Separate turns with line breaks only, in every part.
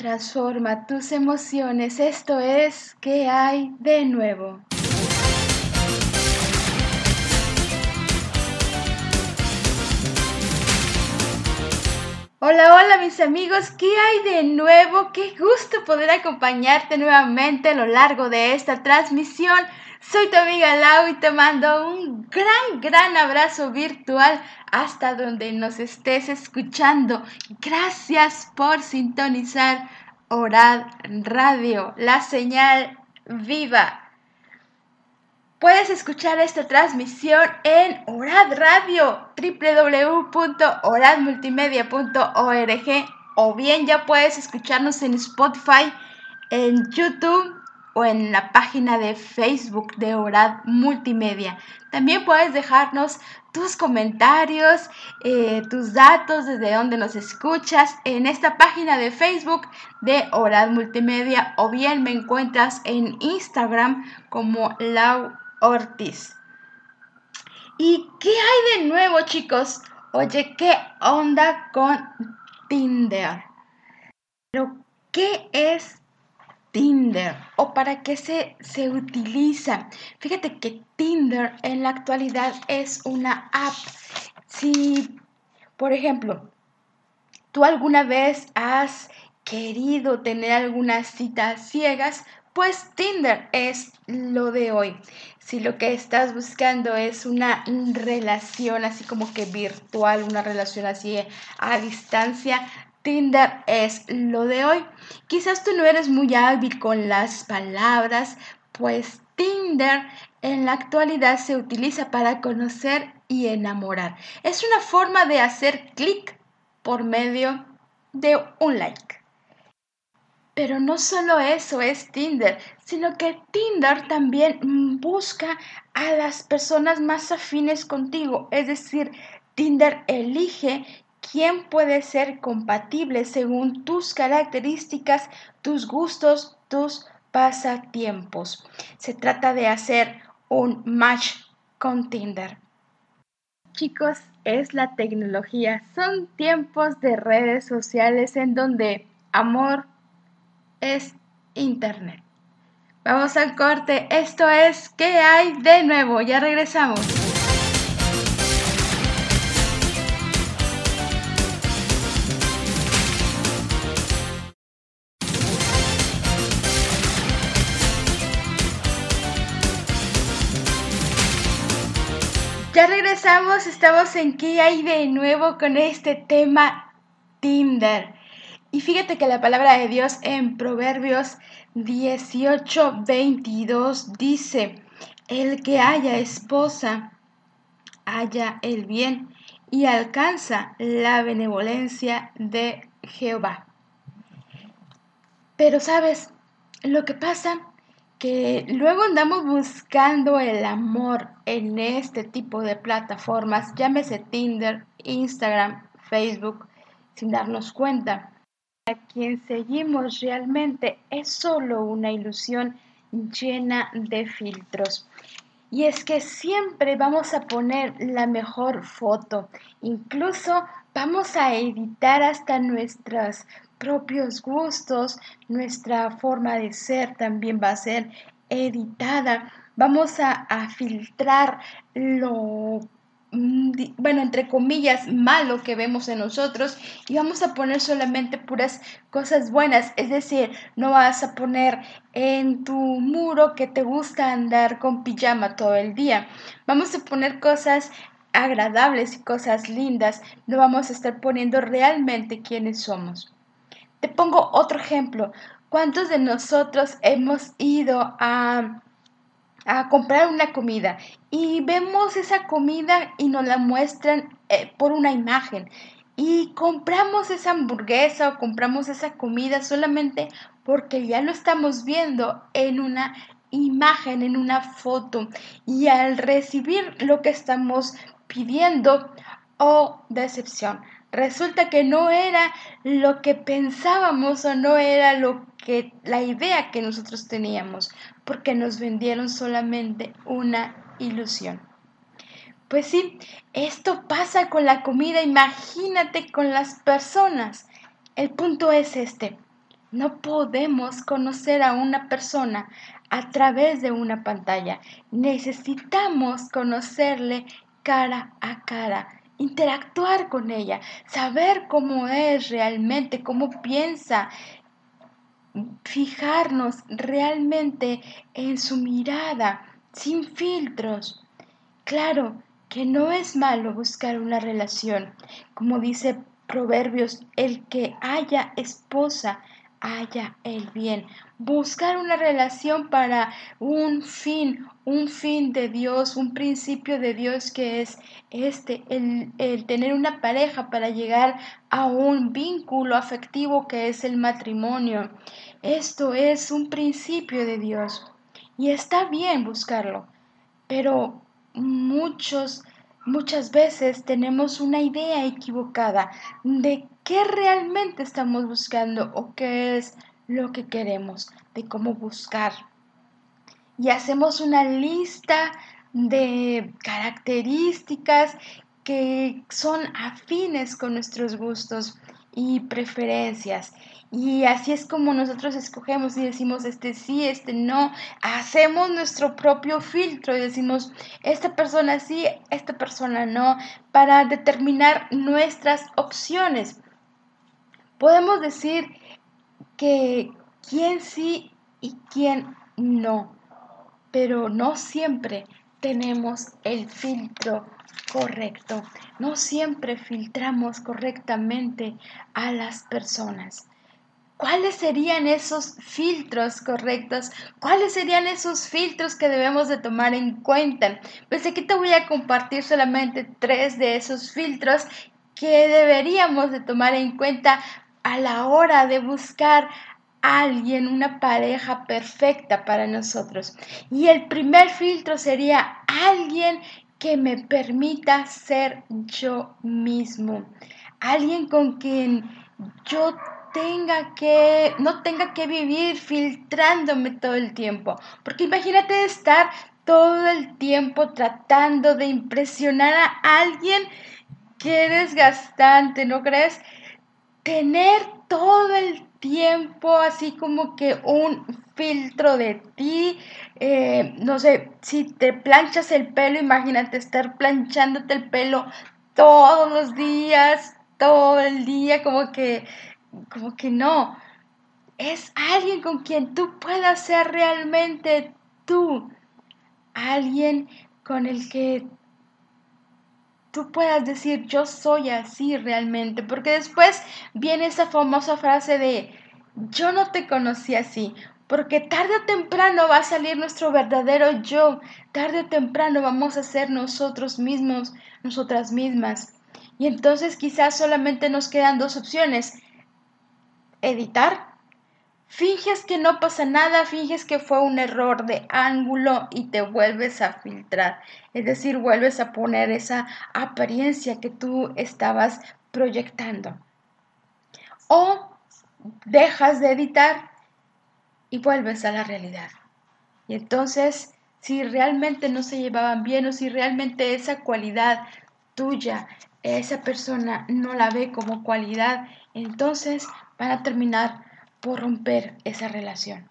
Transforma tus emociones. Esto es ¿Qué hay de nuevo? Hola, hola mis amigos, ¿qué hay de nuevo? Qué gusto poder acompañarte nuevamente a lo largo de esta transmisión. Soy tu amiga Lau y te mando un gran, gran abrazo virtual hasta donde nos estés escuchando. Gracias por sintonizar Orad Radio, la señal viva. Puedes escuchar esta transmisión en Orad Radio, www.oradmultimedia.org o bien ya puedes escucharnos en Spotify, en YouTube o en la página de Facebook de Orad Multimedia. También puedes dejarnos tus comentarios, eh, tus datos, desde donde nos escuchas en esta página de Facebook de Orad Multimedia o bien me encuentras en Instagram como Lau Ortiz. ¿Y qué hay de nuevo chicos? Oye, ¿qué onda con Tinder? Pero, ¿qué es Tinder o para qué se, se utiliza. Fíjate que Tinder en la actualidad es una app. Si, por ejemplo, tú alguna vez has querido tener algunas citas ciegas, pues Tinder es lo de hoy. Si lo que estás buscando es una relación así como que virtual, una relación así a distancia, Tinder es lo de hoy. Quizás tú no eres muy hábil con las palabras, pues Tinder en la actualidad se utiliza para conocer y enamorar. Es una forma de hacer clic por medio de un like. Pero no solo eso es Tinder, sino que Tinder también busca a las personas más afines contigo. Es decir, Tinder elige quién puede ser compatible según tus características, tus gustos, tus pasatiempos. Se trata de hacer un match con Tinder. Chicos, es la tecnología. Son tiempos de redes sociales en donde amor es Internet. Vamos al corte. Esto es ¿Qué hay de nuevo? Ya regresamos. Ya regresamos, estamos en qué hay de nuevo con este tema Tinder. Y fíjate que la palabra de Dios en Proverbios 18, 22 dice, el que haya esposa, haya el bien y alcanza la benevolencia de Jehová. Pero sabes, lo que pasa que luego andamos buscando el amor en este tipo de plataformas, llámese Tinder, Instagram, Facebook, sin darnos cuenta. A quien seguimos realmente es solo una ilusión llena de filtros. Y es que siempre vamos a poner la mejor foto, incluso vamos a editar hasta nuestras propios gustos, nuestra forma de ser también va a ser editada. Vamos a, filtrar lo bueno, entre comillas, malo que vemos en nosotros y vamos a poner solamente puras cosas buenas. Es decir, no vas a poner en tu muro que te gusta andar con pijama todo el día. Vamos a poner cosas agradables y cosas lindas. No vamos a estar poniendo realmente quiénes somos. Te pongo otro ejemplo. ¿Cuántos de nosotros hemos ido a, a comprar una comida y vemos esa comida y nos la muestran eh, por una imagen? Y compramos esa hamburguesa o compramos esa comida solamente porque ya lo estamos viendo en una imagen, en una foto. Y al recibir lo que estamos pidiendo, oh decepción, resulta que no era lo que pensábamos o no era lo que la idea que nosotros teníamos, porque nos vendieron solamente una ilusión. Pues sí, esto pasa con la comida, imagínate con las personas. El punto es este. No podemos conocer a una persona a través de una pantalla. Necesitamos conocerle cara a cara, interactuar con ella, saber cómo es realmente, cómo piensa, fijarnos realmente en su mirada, sin filtros. Claro que no es malo buscar una relación. Como dice Proverbios, el que haya esposa, haya el bien. Buscar una relación para un fin, un fin de Dios, un principio de Dios que es este, el, el, tener una pareja para llegar a un vínculo afectivo que es el matrimonio. Esto es un principio de Dios y está bien buscarlo, pero muchos Muchas veces tenemos una idea equivocada de qué realmente estamos buscando o qué es lo que queremos, de cómo buscar. Y hacemos una lista de características que son afines con nuestros gustos y preferencias. Y así es como nosotros escogemos y decimos este sí, este no. Hacemos nuestro propio filtro y decimos esta persona sí, esta persona no, para determinar nuestras opciones. Podemos decir que quién sí y quién no, pero no siempre tenemos el filtro correcto. No siempre filtramos correctamente a las personas. ¿Cuáles serían esos filtros correctos? ¿Cuáles serían esos filtros que debemos de tomar en cuenta? Pues aquí te voy a compartir solamente tres de esos filtros que deberíamos de tomar en cuenta a la hora de buscar alguien, una pareja perfecta para nosotros. Y el primer filtro sería alguien que me permita ser yo mismo. Alguien con quien yo tenga que, no tenga que vivir filtrándome todo el tiempo. Porque imagínate estar todo el tiempo tratando de impresionar a alguien que desgastante, ¿no crees? Tener todo el tiempo así como que un filtro de ti, eh, no sé, si te planchas el pelo, imagínate estar planchándote el pelo todos los días, todo el día, como que como que no. Es alguien con quien tú puedas ser realmente tú. Alguien con el que tú puedas decir yo soy así realmente. Porque después viene esa famosa frase de yo no te conocí así. Porque tarde o temprano va a salir nuestro verdadero yo. Tarde o temprano vamos a ser nosotros mismos, nosotras mismas. Y entonces quizás solamente nos quedan dos opciones editar, finges que no pasa nada, finges que fue un error de ángulo y te vuelves a filtrar. Es decir, vuelves a poner esa apariencia que tú estabas proyectando. O dejas de editar y vuelves a la realidad. Y entonces, si realmente no se llevaban bien o si realmente esa cualidad tuya, esa persona no la ve como cualidad, entonces van a terminar por romper esa relación.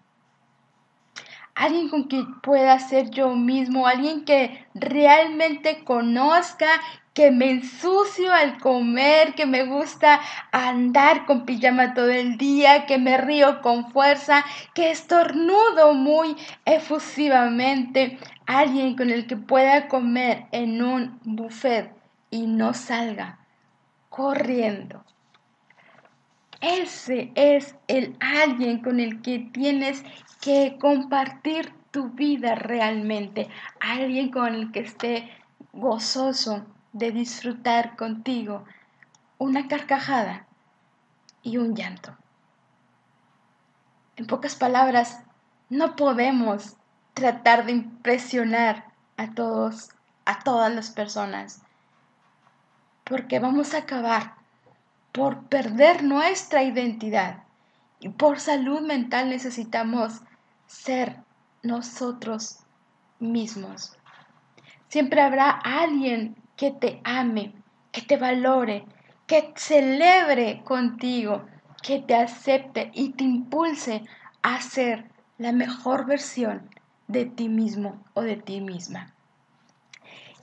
Alguien con quien pueda ser yo mismo, alguien que realmente conozca que me ensucio al comer, que me gusta andar con pijama todo el día, que me río con fuerza, que estornudo muy efusivamente, alguien con el que pueda comer en un buffet y no salga corriendo. Ese es el alguien con el que tienes que compartir tu vida realmente. Alguien con el que esté gozoso de disfrutar contigo una carcajada y un llanto. En pocas palabras, no podemos tratar de impresionar a todos, a todas las personas, porque vamos a acabar por perder nuestra identidad. Y por salud mental necesitamos ser nosotros mismos. Siempre habrá alguien que te ame, que te valore, que celebre contigo que te acepte y te impulse a ser la mejor versión de ti mismo o de ti misma.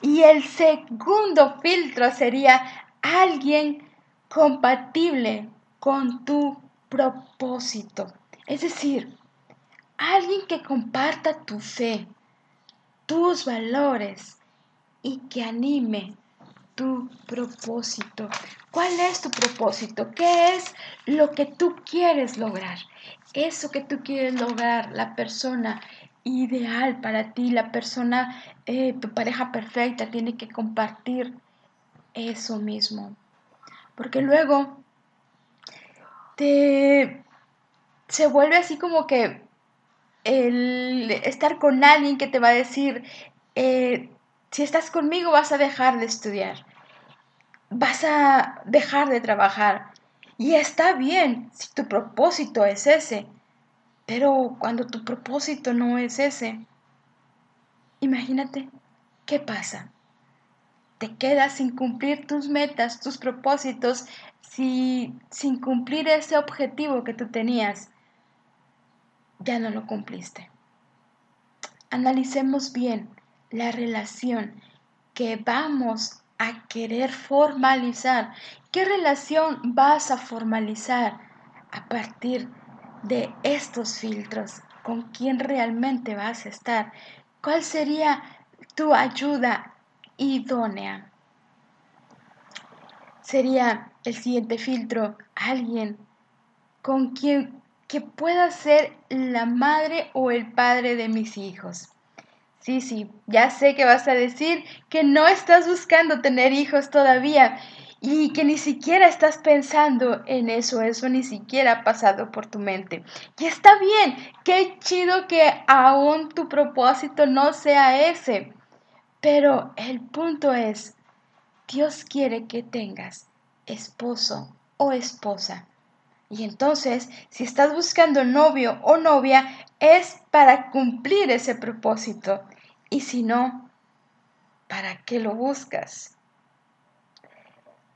Y el segundo filtro sería alguien compatible con tu propósito. Es decir, alguien que comparta tu fe, tus valores y que anime tu propósito. ¿Cuál es tu propósito? ¿Qué es lo que tú quieres lograr? Eso que tú quieres lograr, la persona ideal para ti, la persona, eh, tu pareja perfecta, tiene que compartir eso mismo. Porque luego te, se vuelve así como que el estar con alguien que te va a decir, eh, si estás conmigo vas a dejar de estudiar, vas a dejar de trabajar. Y está bien si tu propósito es ese, pero cuando tu propósito no es ese, imagínate, ¿qué pasa? Te quedas sin cumplir tus metas, tus propósitos, si, sin cumplir ese objetivo que tú tenías. Ya no lo cumpliste. Analicemos bien la relación que vamos a querer formalizar. ¿Qué relación vas a formalizar a partir de estos filtros? ¿Con quién realmente vas a estar? ¿Cuál sería tu ayuda idónea? Sería el siguiente filtro alguien con quien que pueda ser la madre o el padre de mis hijos. Sí, sí, ya sé que vas a decir que no estás buscando tener hijos todavía y que ni siquiera estás pensando en eso, eso ni siquiera ha pasado por tu mente. Y está bien, qué chido que aún tu propósito no sea ese. Pero el punto es, Dios quiere que tengas esposo o esposa. Y entonces, si estás buscando novio o novia, es para cumplir ese propósito. Y si no, ¿para qué lo buscas?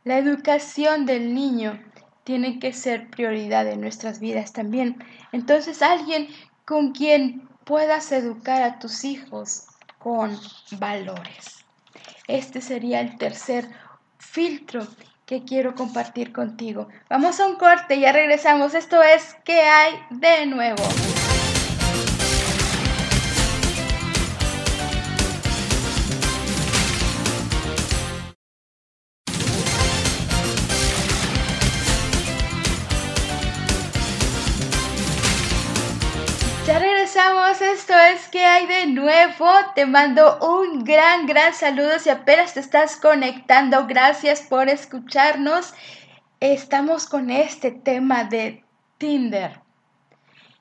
La educación del niño tiene que ser prioridad en nuestras vidas también. Entonces, alguien con quien puedas educar a tus hijos con valores. Este sería el tercer filtro que quiero compartir contigo. Vamos a un corte, ya regresamos. Esto es ¿Qué hay de nuevo? Que hay de nuevo. Te mando un gran, gran saludo si apenas te estás conectando. Gracias por escucharnos. Estamos con este tema de Tinder.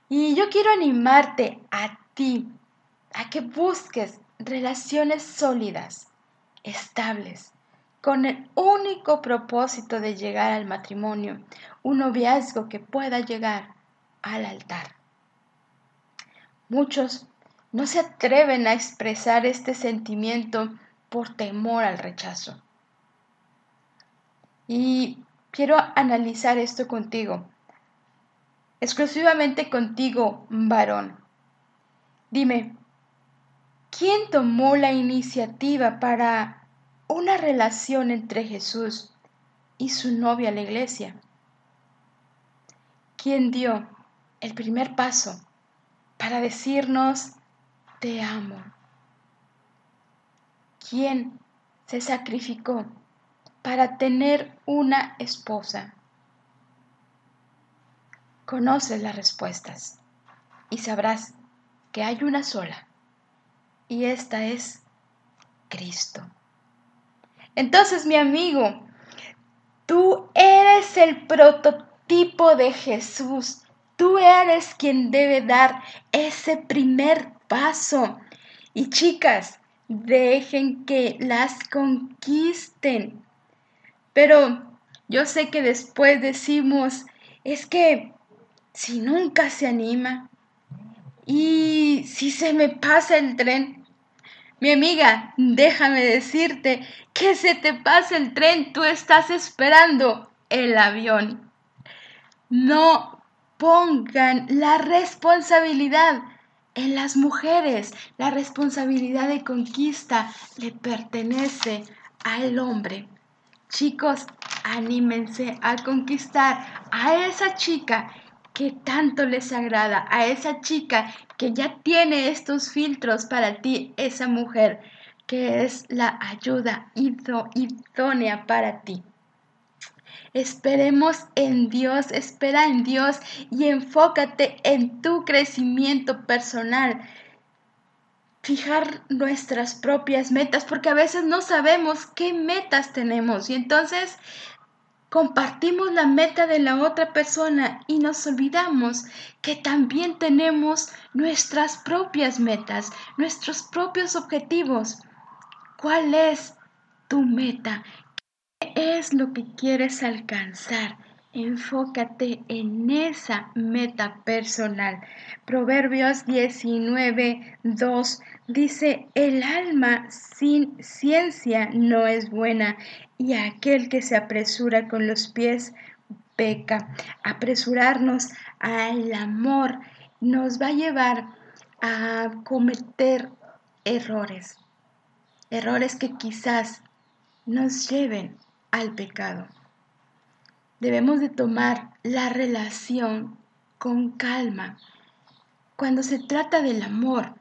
Y yo quiero animarte a ti a que busques relaciones sólidas, estables, con el único propósito de llegar al matrimonio, un noviazgo que pueda llegar al altar. Muchos no se atreven a expresar este sentimiento por temor al rechazo. Y quiero analizar esto contigo, exclusivamente contigo, varón. Dime, ¿quién tomó la iniciativa para una relación entre Jesús y su novia la iglesia? ¿Quién dio el primer paso para decirnos, te amo. ¿Quién se sacrificó para tener una esposa? Conoces las respuestas y sabrás que hay una sola y esta es Cristo. Entonces, mi amigo, tú eres el prototipo de Jesús. Tú eres quien debe dar ese primer paso. Y chicas, dejen que las conquisten. Pero yo sé que después decimos, es que si nunca se anima y si se me pasa el tren, mi amiga, déjame decirte que se te pasa el tren, tú estás esperando el avión. no pongan la responsabilidad en las mujeres. La responsabilidad de conquista le pertenece al hombre. Chicos, anímense a conquistar a esa chica que tanto les agrada, a esa chica que ya tiene estos filtros para ti, esa mujer que es la ayuda idónea para ti. Esperemos en Dios, espera en Dios y enfócate en tu crecimiento personal. Fijar nuestras propias metas, porque a veces no sabemos qué metas tenemos y entonces compartimos la meta de la otra persona y nos olvidamos que también tenemos nuestras propias metas, nuestros propios objetivos. ¿Cuál es tu meta? Es lo que quieres alcanzar? Enfócate en esa meta personal. Proverbios 19, 2 dice, el alma sin ciencia no es buena y aquel que se apresura con los pies peca. Apresurarnos al amor nos va a llevar a cometer errores. Errores que quizás nos lleven al pecado. Debemos de tomar la relación con calma. Cuando se trata del amor,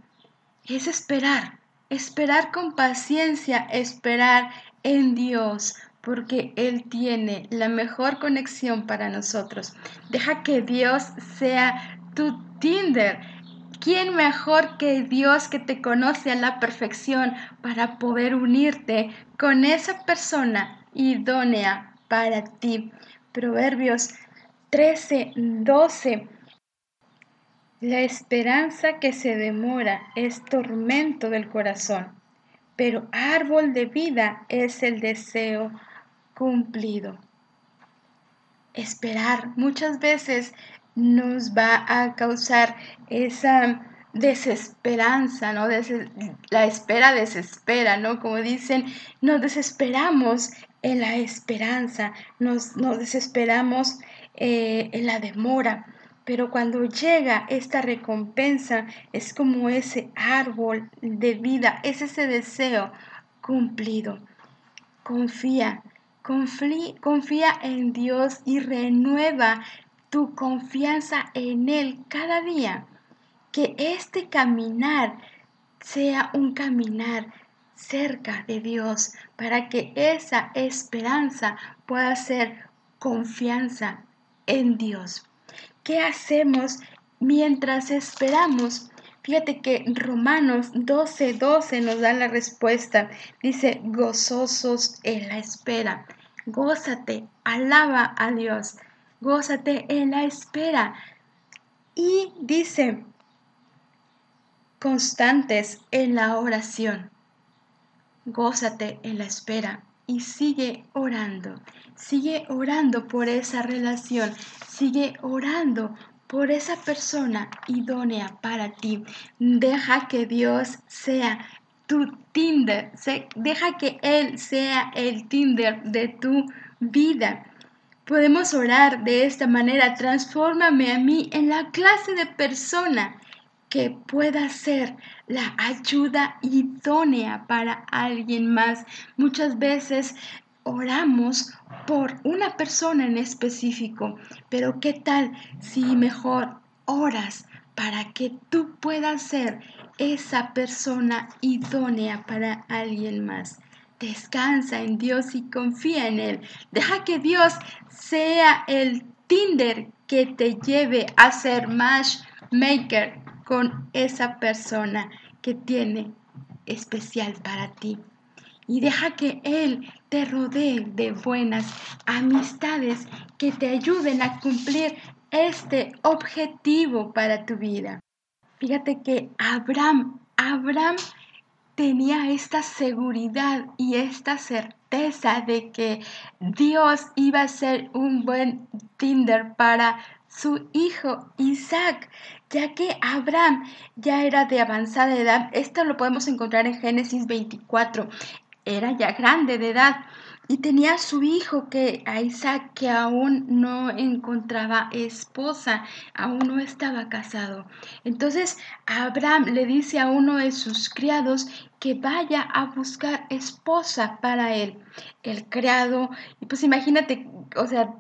es esperar, esperar con paciencia, esperar en Dios, porque Él tiene la mejor conexión para nosotros. Deja que Dios sea tu Tinder. ¿Quién mejor que Dios que te conoce a la perfección para poder unirte con esa persona idónea para ti. Proverbios 13, 12. La esperanza que se demora es tormento del corazón, pero árbol de vida es el deseo cumplido. Esperar muchas veces nos va a causar esa desesperanza, ¿no? la espera desespera, ¿no? Como dicen, nos desesperamos en la esperanza, nos, desesperamos eh, en la demora, pero cuando llega esta recompensa es como ese árbol de vida, es ese deseo cumplido. Confía, confía, confía en Dios y renueva tu confianza en Él cada día. Que este caminar sea un caminar cerca de Dios para que esa esperanza pueda ser confianza en Dios. ¿Qué hacemos mientras esperamos? Fíjate que Romanos 12, 12 nos da la respuesta. Dice, gozosos en la espera. Gózate, alaba a Dios. Gózate en la espera. Y dice, constantes en la oración gózate en la espera y sigue orando. Sigue orando por esa relación. Sigue orando por esa persona idónea para ti. Deja que Dios sea tu Tinder. Deja que Él sea el Tinder de tu vida. Podemos orar de esta manera. Transfórmame a mí en la clase de persona que pueda ser la ayuda idónea para alguien más. Muchas veces oramos por una persona en específico, pero ¿qué tal si mejor oras para que tú puedas ser esa persona idónea para alguien más? Descansa en Dios y confía en Él. Deja que Dios sea el Tinder que te lleve a ser matchmaker con esa persona que tiene especial para ti. Y deja que Él te rodee de buenas amistades que te ayuden a cumplir este objetivo para tu vida. Fíjate que Abraham, Abraham tenía esta seguridad y esta certeza de que Dios iba a ser un buen Tinder para su hijo Isaac, ya que Abraham ya era de avanzada edad. Esto lo podemos encontrar en Génesis 24. Era ya grande de edad. y tenía su hijo que a Isaac que aún no encontraba esposa, aún no estaba casado. Entonces Abraham le dice a uno de sus criados que vaya a buscar esposa para él. El criado, y pues imagínate, o sea,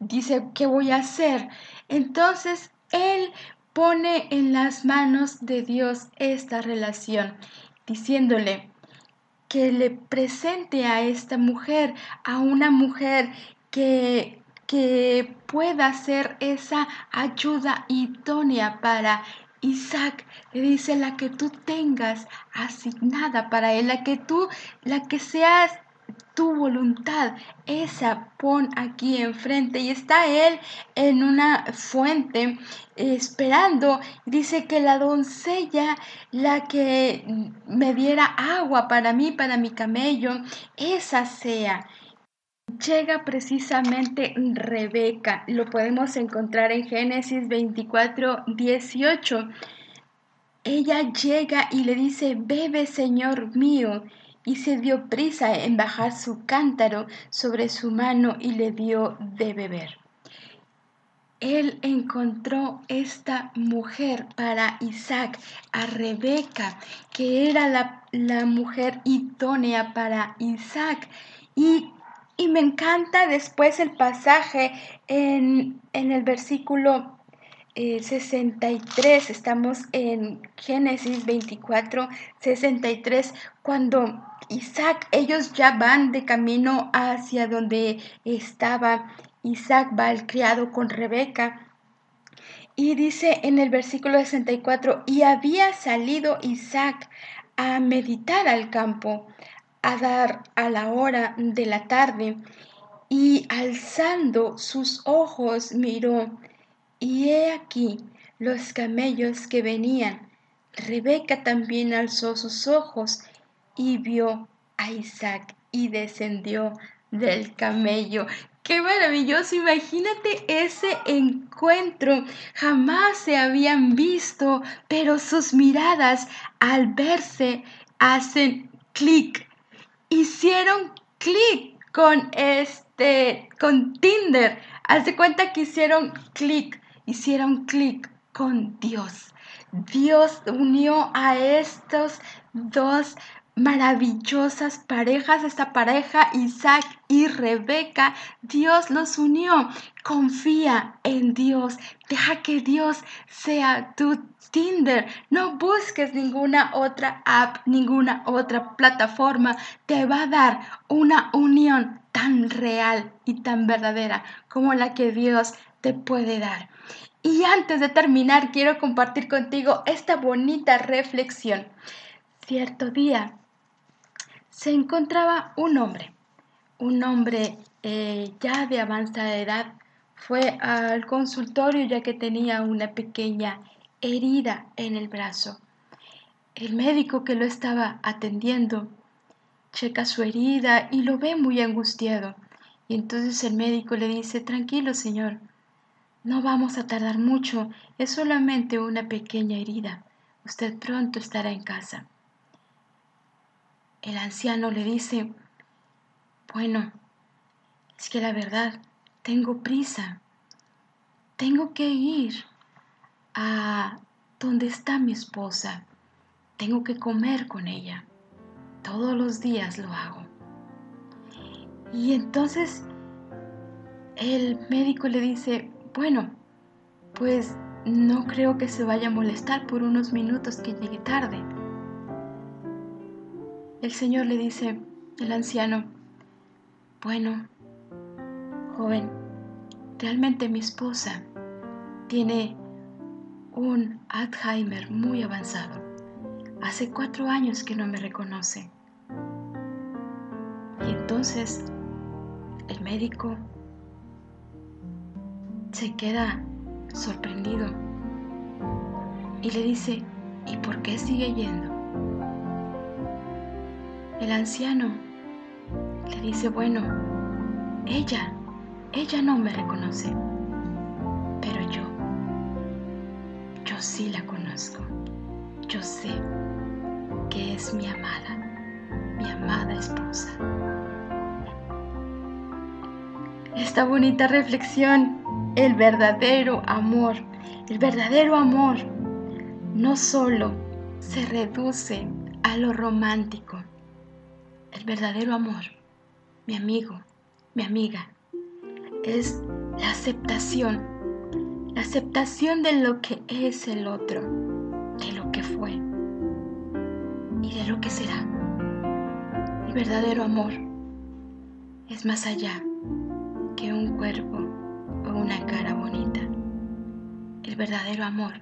dice, ¿qué voy a hacer? Entonces él pone en las manos de Dios esta relación, diciéndole, que le presente a esta mujer, a una mujer que, que pueda ser esa ayuda idónea para Isaac. Le dice la que tú tengas asignada para él, la que tú, la que seas tu voluntad, esa pon aquí enfrente. Y está él en una fuente esperando. Dice que la doncella, la que me diera agua para mí, para mi camello, esa sea. Llega precisamente Rebeca, lo podemos encontrar en Génesis 24, 18. Ella llega y le dice, bebe, Señor mío y se dio prisa en bajar su cántaro sobre su mano y le dio de beber. Él encontró esta mujer para Isaac, a Rebeca, que era la, la mujer idónea para Isaac. Y, y, me encanta después el pasaje en, en el versículo 63, eh, estamos en Génesis 24, 63, cuando Isaac, ellos ya van de camino hacia donde estaba Isaac, va criado con Rebeca. Y dice en el versículo 64, y había salido Isaac a meditar al campo, a dar a la hora de la tarde, y alzando sus ojos miró, y he aquí los camellos que venían. Rebeca también alzó sus ojos y vio a Isaac y descendió del camello. Qué maravilloso, imagínate ese encuentro. Jamás se habían visto, pero sus miradas al verse hacen clic. Hicieron clic con este, con Tinder. Haz de cuenta que hicieron clic hicieron clic con Dios. Dios unió a estos dos maravillosas parejas, esta pareja Isaac y Rebeca, Dios los unió. Confía en Dios, deja que Dios sea tu Tinder. No busques ninguna otra app, ninguna otra plataforma. Te va a dar una unión tan real y tan verdadera como la que Dios te puede dar. Y antes de terminar, quiero compartir contigo esta bonita reflexión. Cierto día se encontraba un hombre, un hombre eh, ya de avanzada edad, fue al consultorio ya que tenía una pequeña herida en el brazo. El médico que lo estaba atendiendo checa su herida y lo ve muy angustiado. Y entonces el médico le dice, tranquilo señor, no vamos a tardar mucho, es solamente una pequeña herida. Usted pronto estará en casa. El anciano le dice, bueno, es que la verdad, tengo prisa. Tengo que ir a donde está mi esposa. Tengo que comer con ella. Todos los días lo hago. Y entonces el médico le dice, bueno, pues no creo que se vaya a molestar por unos minutos que llegue tarde. El Señor le dice, el anciano, bueno, joven, realmente mi esposa tiene un Alzheimer muy avanzado. Hace cuatro años que no me reconoce. Y entonces el médico se queda sorprendido y le dice, ¿y por qué sigue yendo? El anciano le dice, bueno, ella, ella no me reconoce, pero yo, yo sí la conozco, yo sé que es mi amada, mi amada esposa. esta bonita reflexión, el verdadero amor, el verdadero amor no solo se reduce a lo romántico, el verdadero amor, mi amigo, mi amiga, es la aceptación, la aceptación de lo que es el otro, de lo que fue y de lo que será. El verdadero amor es más allá que un cuerpo una cara bonita. El verdadero amor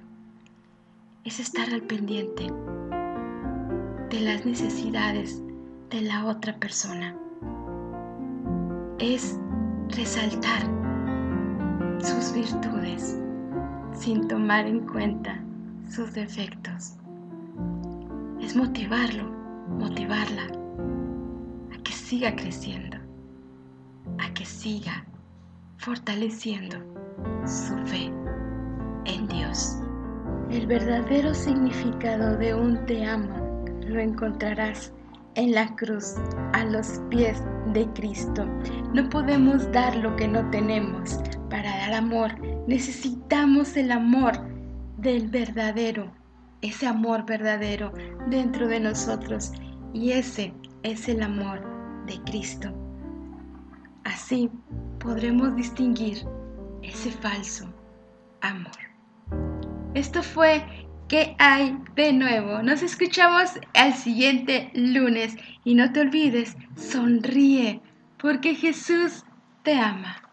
es estar al pendiente de las necesidades de la otra persona. Es resaltar sus virtudes sin tomar en cuenta sus defectos. Es motivarlo, motivarla a que siga creciendo, a que siga fortaleciendo su fe en Dios. El verdadero significado de un te amo lo encontrarás en la cruz, a los pies de Cristo. No podemos dar lo que no tenemos. Para dar amor necesitamos el amor del verdadero, ese amor verdadero dentro de nosotros. Y ese es el amor de Cristo. Así podremos distinguir ese falso amor. Esto fue ¿Qué hay de nuevo? Nos escuchamos al siguiente lunes y no te olvides, sonríe porque Jesús te ama.